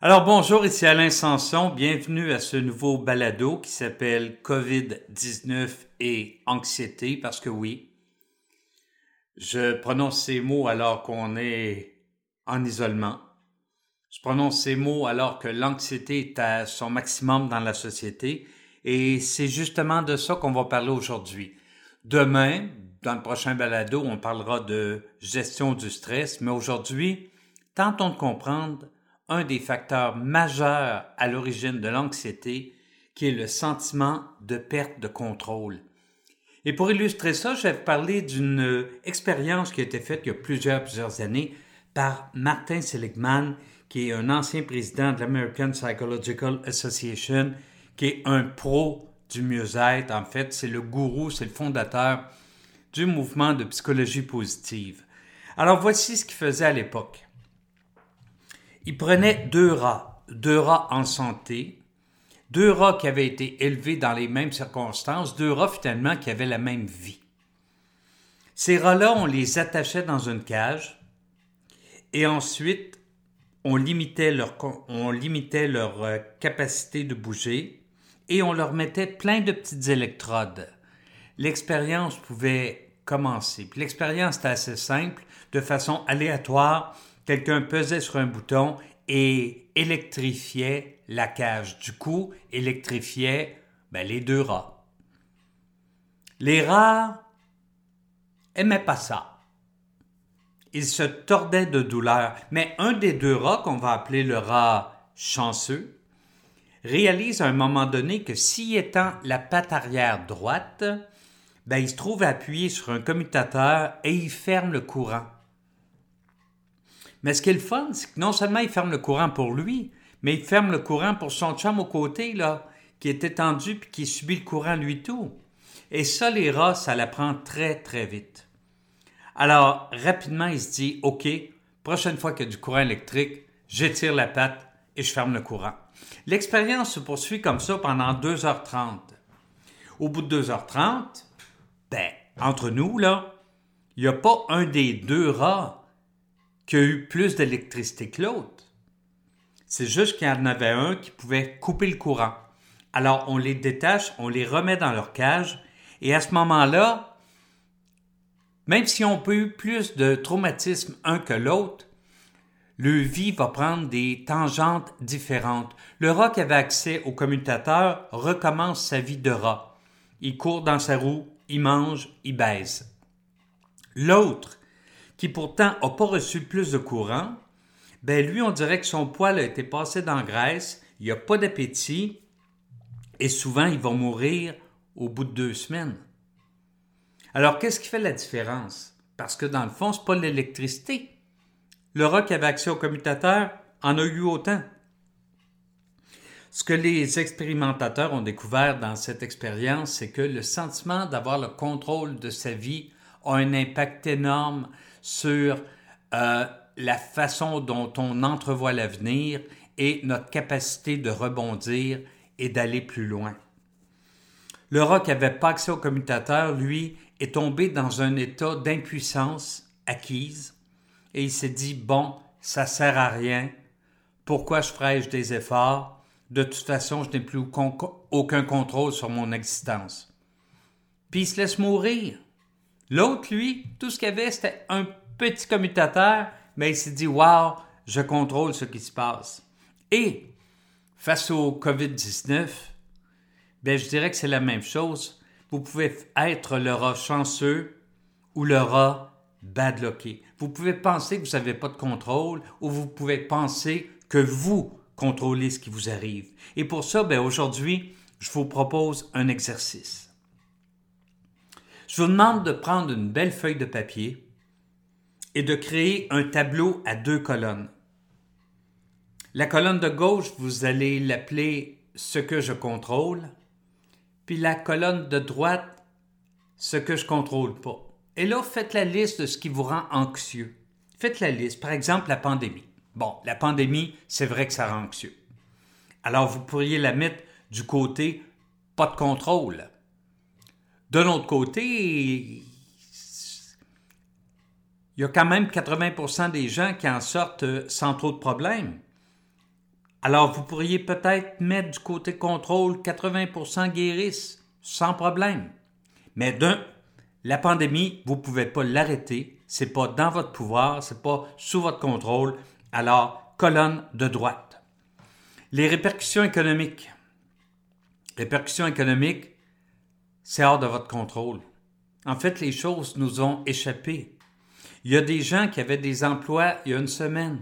Alors bonjour, ici Alain Sanson, bienvenue à ce nouveau balado qui s'appelle COVID-19 et anxiété, parce que oui, je prononce ces mots alors qu'on est en isolement. Je prononce ces mots alors que l'anxiété est à son maximum dans la société et c'est justement de ça qu'on va parler aujourd'hui. Demain, dans le prochain balado, on parlera de gestion du stress, mais aujourd'hui, tentons de comprendre un des facteurs majeurs à l'origine de l'anxiété, qui est le sentiment de perte de contrôle. Et pour illustrer ça, je vais parler d'une expérience qui a été faite il y a plusieurs, plusieurs années par Martin Seligman, qui est un ancien président de l'American Psychological Association, qui est un pro du mieux-être. En fait, c'est le gourou, c'est le fondateur du mouvement de psychologie positive. Alors voici ce qu'il faisait à l'époque. Il prenait deux rats, deux rats en santé, deux rats qui avaient été élevés dans les mêmes circonstances, deux rats finalement qui avaient la même vie. Ces rats-là, on les attachait dans une cage et ensuite on limitait leur, on limitait euh, capacité de bouger et on leur mettait plein de petites électrodes. L'expérience pouvait commencer. l'expérience était assez simple, de façon aléatoire, quelqu'un pesait sur un bouton et électrifiait la cage. Du coup, électrifiait ben, les deux rats. Les rats aimaient pas ça. Ils se tordaient de douleur, mais un des deux rats, qu'on va appeler le rat chanceux, réalise à un moment donné que s'y étend la patte arrière droite, ben, il se trouve appuyé sur un commutateur et il ferme le courant. Mais ce qui est le fun, c'est que non seulement il ferme le courant pour lui, mais il ferme le courant pour son chum au côté, là, qui est étendu puis qui subit le courant lui tout. Et ça, les rats, ça l'apprend très, très vite. Alors, rapidement, il se dit, OK, prochaine fois qu'il y a du courant électrique, j'étire la patte et je ferme le courant. L'expérience se poursuit comme ça pendant 2h30. Au bout de 2h30, ben, entre nous, là, il n'y a pas un des deux rats qui a eu plus d'électricité que l'autre. C'est juste qu'il y en avait un qui pouvait couper le courant. Alors on les détache, on les remet dans leur cage, et à ce moment-là, même si on peut eu plus de traumatisme un que l'autre, le vie va prendre des tangentes différentes. Le rat qui avait accès au commutateur recommence sa vie de rat. Il court dans sa roue, il mange, il baise. L'autre, qui pourtant n'a pas reçu plus de courant, ben lui, on dirait que son poil a été passé dans la graisse, il n'a pas d'appétit, et souvent, il va mourir au bout de deux semaines. Alors, qu'est-ce qui fait la différence? Parce que dans le fond, ce n'est pas l'électricité. Le qui avait accès au commutateur en a eu autant. Ce que les expérimentateurs ont découvert dans cette expérience, c'est que le sentiment d'avoir le contrôle de sa vie a un impact énorme sur euh, la façon dont on entrevoit l'avenir et notre capacité de rebondir et d'aller plus loin. Le qui n'avait pas accès au commutateur, lui, est tombé dans un état d'impuissance acquise et il s'est dit bon, ça sert à rien. Pourquoi je ferais-je des efforts? De toute façon, je n'ai plus aucun contrôle sur mon existence. Puis il se laisse mourir. L'autre, lui, tout ce qu'il avait, c'était un petit commutateur, mais il s'est dit Waouh, je contrôle ce qui se passe. Et face au COVID-19, ben, je dirais que c'est la même chose. Vous pouvez être le rat chanceux ou le rat badlocké. Vous pouvez penser que vous n'avez pas de contrôle ou vous pouvez penser que vous contrôlez ce qui vous arrive. Et pour ça, ben, aujourd'hui, je vous propose un exercice. Je vous demande de prendre une belle feuille de papier et de créer un tableau à deux colonnes. La colonne de gauche, vous allez l'appeler ce que je contrôle, puis la colonne de droite, ce que je contrôle pas. Et là, faites la liste de ce qui vous rend anxieux. Faites la liste. Par exemple, la pandémie. Bon, la pandémie, c'est vrai que ça rend anxieux. Alors, vous pourriez la mettre du côté pas de contrôle. De l'autre côté, il y a quand même 80% des gens qui en sortent sans trop de problèmes. Alors, vous pourriez peut-être mettre du côté contrôle 80% guérissent, sans problème. Mais d'un, la pandémie, vous ne pouvez pas l'arrêter. C'est pas dans votre pouvoir, c'est pas sous votre contrôle. Alors, colonne de droite. Les répercussions économiques. Répercussions économiques, c'est hors de votre contrôle. En fait, les choses nous ont échappé. Il y a des gens qui avaient des emplois il y a une semaine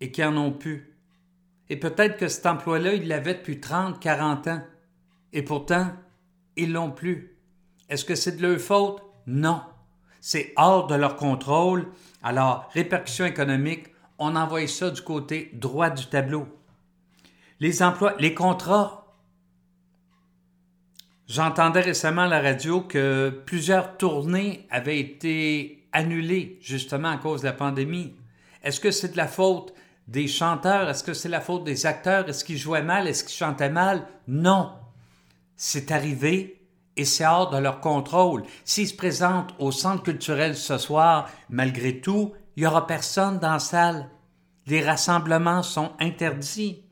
et qui en ont plus. Et peut-être que cet emploi-là, ils l'avaient depuis 30, 40 ans. Et pourtant, ils l'ont plus. Est-ce que c'est de leur faute? Non. C'est hors de leur contrôle. Alors, répercussions économiques, on envoie ça du côté droit du tableau. Les emplois, les contrats. J'entendais récemment à la radio que plusieurs tournées avaient été annulées justement à cause de la pandémie. Est-ce que c'est de la faute des chanteurs? Est-ce que c'est la faute des acteurs? Est-ce qu'ils jouaient mal? Est-ce qu'ils chantaient mal? Non. C'est arrivé et c'est hors de leur contrôle. S'ils se présentent au centre culturel ce soir, malgré tout, il n'y aura personne dans la salle. Les rassemblements sont interdits.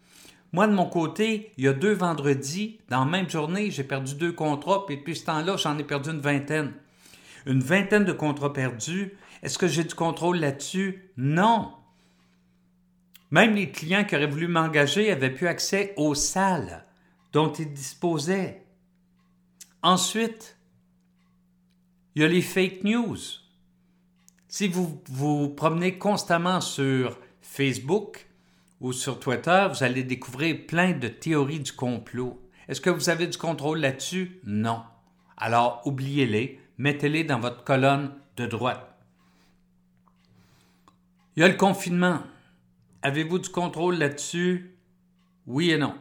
Moi, de mon côté, il y a deux vendredis, dans la même journée, j'ai perdu deux contrats, puis depuis ce temps-là, j'en ai perdu une vingtaine. Une vingtaine de contrats perdus. Est-ce que j'ai du contrôle là-dessus? Non. Même les clients qui auraient voulu m'engager avaient plus accès aux salles dont ils disposaient. Ensuite, il y a les fake news. Si vous vous promenez constamment sur Facebook ou sur Twitter, vous allez découvrir plein de théories du complot. Est-ce que vous avez du contrôle là-dessus? Non. Alors, oubliez-les, mettez-les dans votre colonne de droite. Il y a le confinement. Avez-vous du contrôle là-dessus? Oui et non.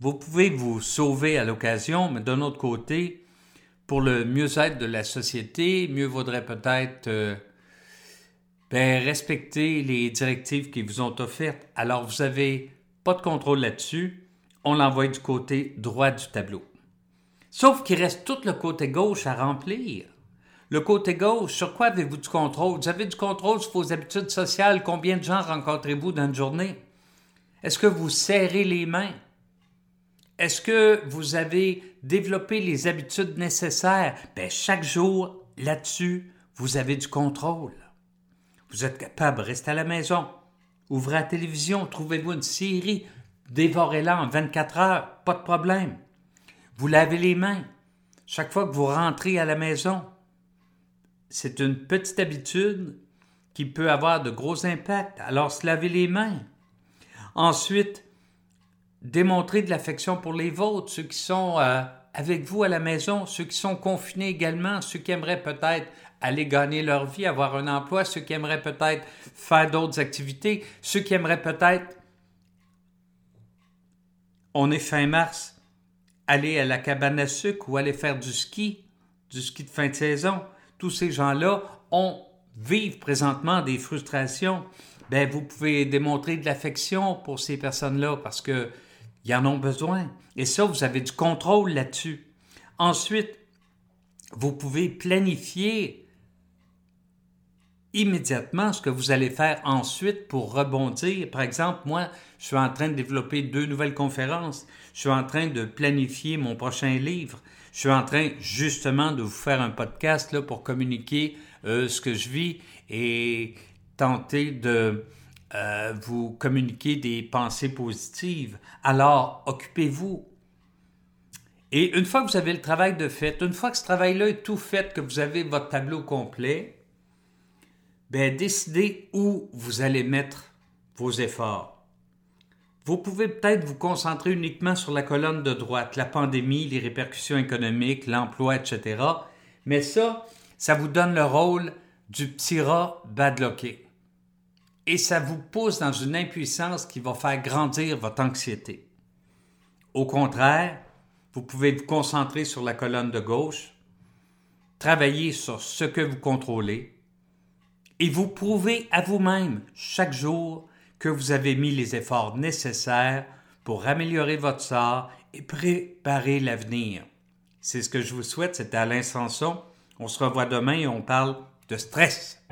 Vous pouvez vous sauver à l'occasion, mais d'un autre côté, pour le mieux-être de la société, mieux vaudrait peut-être euh, ben, respecter les directives qui vous ont offertes. Alors, vous n'avez pas de contrôle là-dessus. On l'envoie du côté droit du tableau. Sauf qu'il reste tout le côté gauche à remplir. Le côté gauche, sur quoi avez-vous du contrôle? Vous avez du contrôle sur vos habitudes sociales. Combien de gens rencontrez-vous dans une journée? Est-ce que vous serrez les mains? Est-ce que vous avez développé les habitudes nécessaires? Ben, chaque jour, là-dessus, vous avez du contrôle. Vous êtes capable de rester à la maison. Ouvrez la télévision, trouvez-vous une série, dévorez-la en 24 heures, pas de problème. Vous lavez les mains. Chaque fois que vous rentrez à la maison, c'est une petite habitude qui peut avoir de gros impacts. Alors, se laver les mains. Ensuite, démontrer de l'affection pour les vôtres, ceux qui sont euh, avec vous à la maison, ceux qui sont confinés également, ceux qui aimeraient peut-être aller gagner leur vie, avoir un emploi, ceux qui aimeraient peut-être faire d'autres activités, ceux qui aimeraient peut-être, on est fin mars, aller à la cabane à sucre ou aller faire du ski, du ski de fin de saison. Tous ces gens-là ont vivent présentement des frustrations. Ben, vous pouvez démontrer de l'affection pour ces personnes-là parce que ils en ont besoin. Et ça, vous avez du contrôle là-dessus. Ensuite, vous pouvez planifier immédiatement ce que vous allez faire ensuite pour rebondir. Par exemple, moi, je suis en train de développer deux nouvelles conférences. Je suis en train de planifier mon prochain livre. Je suis en train justement de vous faire un podcast pour communiquer euh, ce que je vis et tenter de euh, vous communiquer des pensées positives. Alors, occupez-vous. Et une fois que vous avez le travail de fait, une fois que ce travail-là est tout fait, que vous avez votre tableau complet, ben, décidez où vous allez mettre vos efforts. Vous pouvez peut-être vous concentrer uniquement sur la colonne de droite, la pandémie, les répercussions économiques, l'emploi, etc. Mais ça, ça vous donne le rôle du petit rat badlocké et ça vous pousse dans une impuissance qui va faire grandir votre anxiété. Au contraire, vous pouvez vous concentrer sur la colonne de gauche, travailler sur ce que vous contrôlez et vous prouver à vous-même chaque jour que vous avez mis les efforts nécessaires pour améliorer votre sort et préparer l'avenir. C'est ce que je vous souhaite, c'était Alain Sanson. On se revoit demain et on parle de stress.